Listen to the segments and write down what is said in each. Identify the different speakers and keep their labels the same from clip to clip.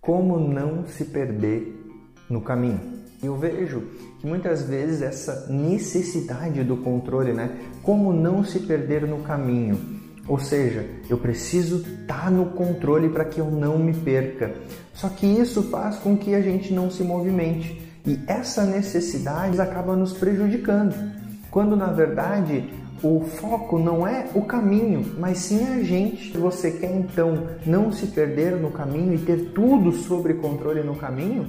Speaker 1: Como não se perder no caminho? Eu vejo que muitas vezes essa necessidade do controle, né? Como não se perder no caminho? Ou seja, eu preciso estar tá no controle para que eu não me perca. Só que isso faz com que a gente não se movimente e essa necessidade acaba nos prejudicando. Quando na verdade o foco não é o caminho, mas sim a gente. Você quer então não se perder no caminho e ter tudo sobre controle no caminho,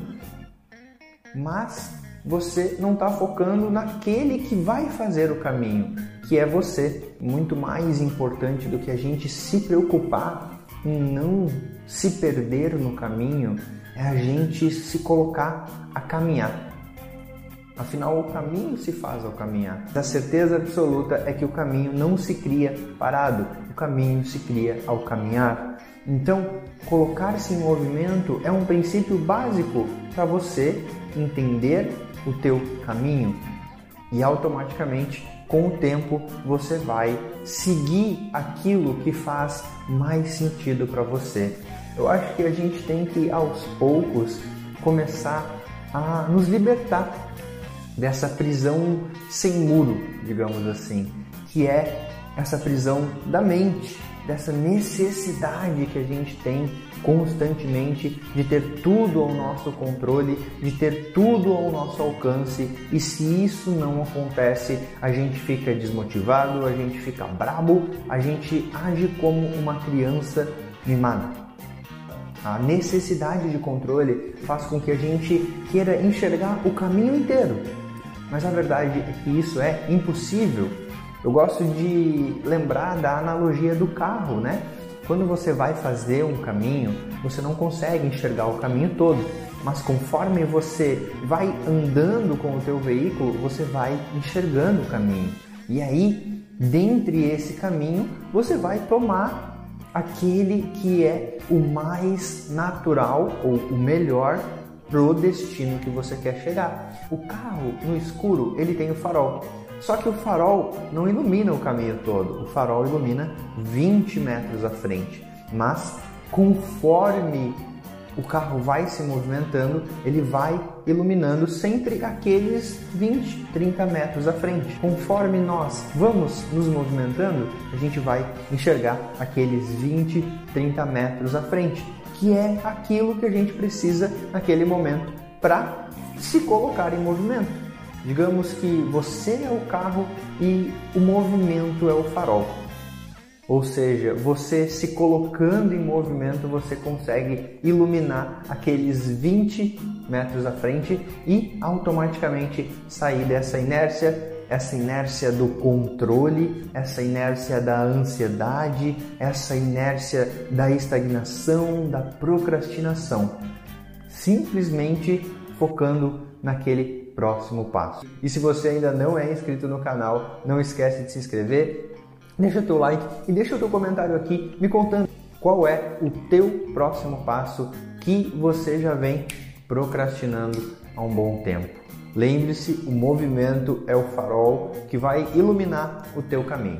Speaker 1: mas você não está focando naquele que vai fazer o caminho, que é você. Muito mais importante do que a gente se preocupar em não se perder no caminho, é a gente se colocar a caminhar. Afinal, o caminho se faz ao caminhar. A certeza absoluta é que o caminho não se cria parado, o caminho se cria ao caminhar. Então, colocar-se em movimento é um princípio básico para você entender o teu caminho e automaticamente com o tempo você vai seguir aquilo que faz mais sentido para você. Eu acho que a gente tem que aos poucos começar a nos libertar dessa prisão sem muro, digamos assim, que é essa prisão da mente, dessa necessidade que a gente tem constantemente de ter tudo ao nosso controle, de ter tudo ao nosso alcance, e se isso não acontece, a gente fica desmotivado, a gente fica brabo, a gente age como uma criança mimada. A necessidade de controle faz com que a gente queira enxergar o caminho inteiro, mas a verdade é que isso é impossível. Eu gosto de lembrar da analogia do carro, né? Quando você vai fazer um caminho, você não consegue enxergar o caminho todo, mas conforme você vai andando com o teu veículo, você vai enxergando o caminho. E aí, dentre esse caminho, você vai tomar aquele que é o mais natural ou o melhor pro destino que você quer chegar. O carro no escuro, ele tem o farol. Só que o farol não ilumina o caminho todo. O farol ilumina 20 metros à frente. Mas conforme o carro vai se movimentando, ele vai iluminando sempre aqueles 20, 30 metros à frente. Conforme nós vamos nos movimentando, a gente vai enxergar aqueles 20, 30 metros à frente que é aquilo que a gente precisa naquele momento para se colocar em movimento. Digamos que você é o carro e o movimento é o farol. Ou seja, você se colocando em movimento, você consegue iluminar aqueles 20 metros à frente e automaticamente sair dessa inércia essa inércia do controle, essa inércia da ansiedade, essa inércia da estagnação, da procrastinação. Simplesmente focando naquele próximo passo. E se você ainda não é inscrito no canal, não esquece de se inscrever, deixa teu like e deixa o teu comentário aqui me contando qual é o teu próximo passo que você já vem procrastinando há um bom tempo. Lembre-se, o movimento é o farol que vai iluminar o teu caminho.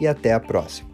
Speaker 1: e até a próxima.